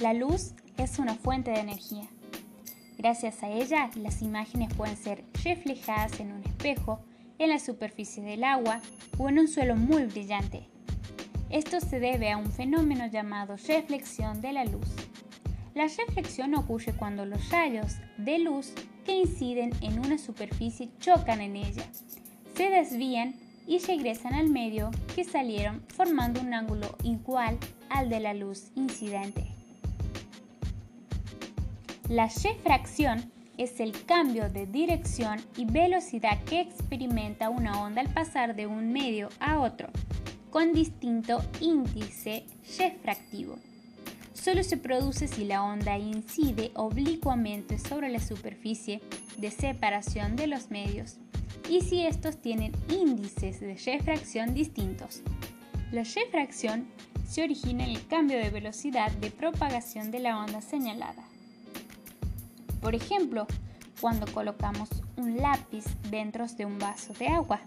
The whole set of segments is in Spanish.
La luz es una fuente de energía. Gracias a ella, las imágenes pueden ser reflejadas en un espejo, en la superficie del agua o en un suelo muy brillante. Esto se debe a un fenómeno llamado reflexión de la luz. La reflexión ocurre cuando los rayos de luz que inciden en una superficie chocan en ella, se desvían y regresan al medio que salieron formando un ángulo igual al de la luz incidente. La refracción es el cambio de dirección y velocidad que experimenta una onda al pasar de un medio a otro, con distinto índice refractivo. Solo se produce si la onda incide oblicuamente sobre la superficie de separación de los medios y si estos tienen índices de refracción distintos. La refracción se origina en el cambio de velocidad de propagación de la onda señalada. Por ejemplo, cuando colocamos un lápiz dentro de un vaso de agua,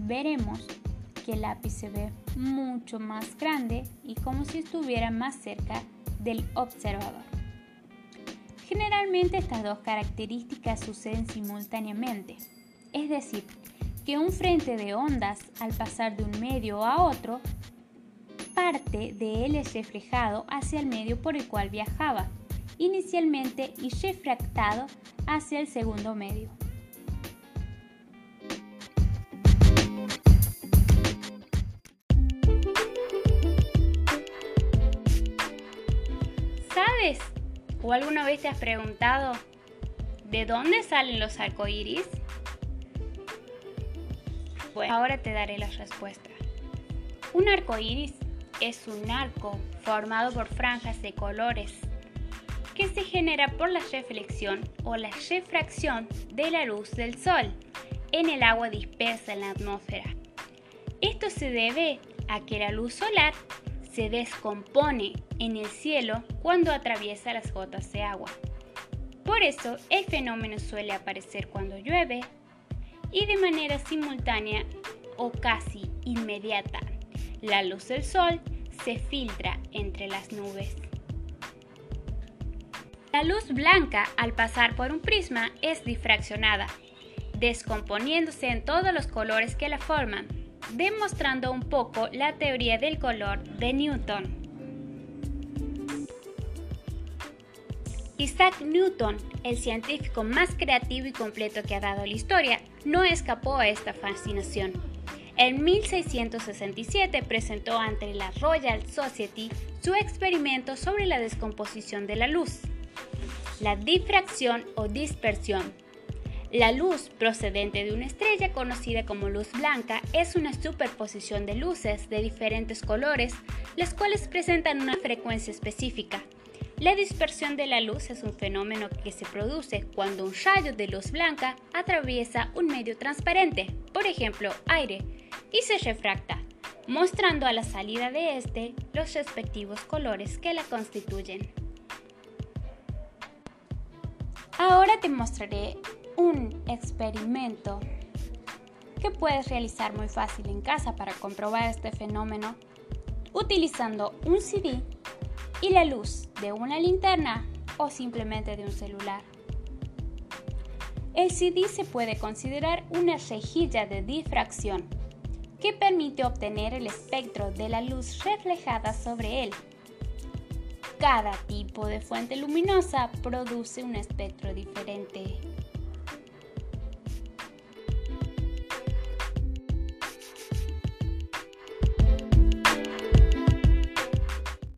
veremos que el lápiz se ve mucho más grande y como si estuviera más cerca del observador. Generalmente estas dos características suceden simultáneamente, es decir, que un frente de ondas al pasar de un medio a otro, parte de él es reflejado hacia el medio por el cual viajaba inicialmente y refractado hacia el segundo medio. ¿Sabes o alguna vez te has preguntado de dónde salen los arcoíris? Pues ahora te daré la respuesta. Un arcoíris es un arco formado por franjas de colores que se genera por la reflexión o la refracción de la luz del sol en el agua dispersa en la atmósfera. Esto se debe a que la luz solar se descompone en el cielo cuando atraviesa las gotas de agua. Por eso el fenómeno suele aparecer cuando llueve y de manera simultánea o casi inmediata. La luz del sol se filtra entre las nubes. La luz blanca al pasar por un prisma es difraccionada, descomponiéndose en todos los colores que la forman, demostrando un poco la teoría del color de Newton. Isaac Newton, el científico más creativo y completo que ha dado la historia, no escapó a esta fascinación. En 1667 presentó ante la Royal Society su experimento sobre la descomposición de la luz la difracción o dispersión. La luz procedente de una estrella conocida como luz blanca es una superposición de luces de diferentes colores, las cuales presentan una frecuencia específica. La dispersión de la luz es un fenómeno que se produce cuando un rayo de luz blanca atraviesa un medio transparente, por ejemplo aire, y se refracta, mostrando a la salida de este los respectivos colores que la constituyen. Ahora te mostraré un experimento que puedes realizar muy fácil en casa para comprobar este fenómeno utilizando un CD y la luz de una linterna o simplemente de un celular. El CD se puede considerar una rejilla de difracción que permite obtener el espectro de la luz reflejada sobre él cada tipo de fuente luminosa produce un espectro diferente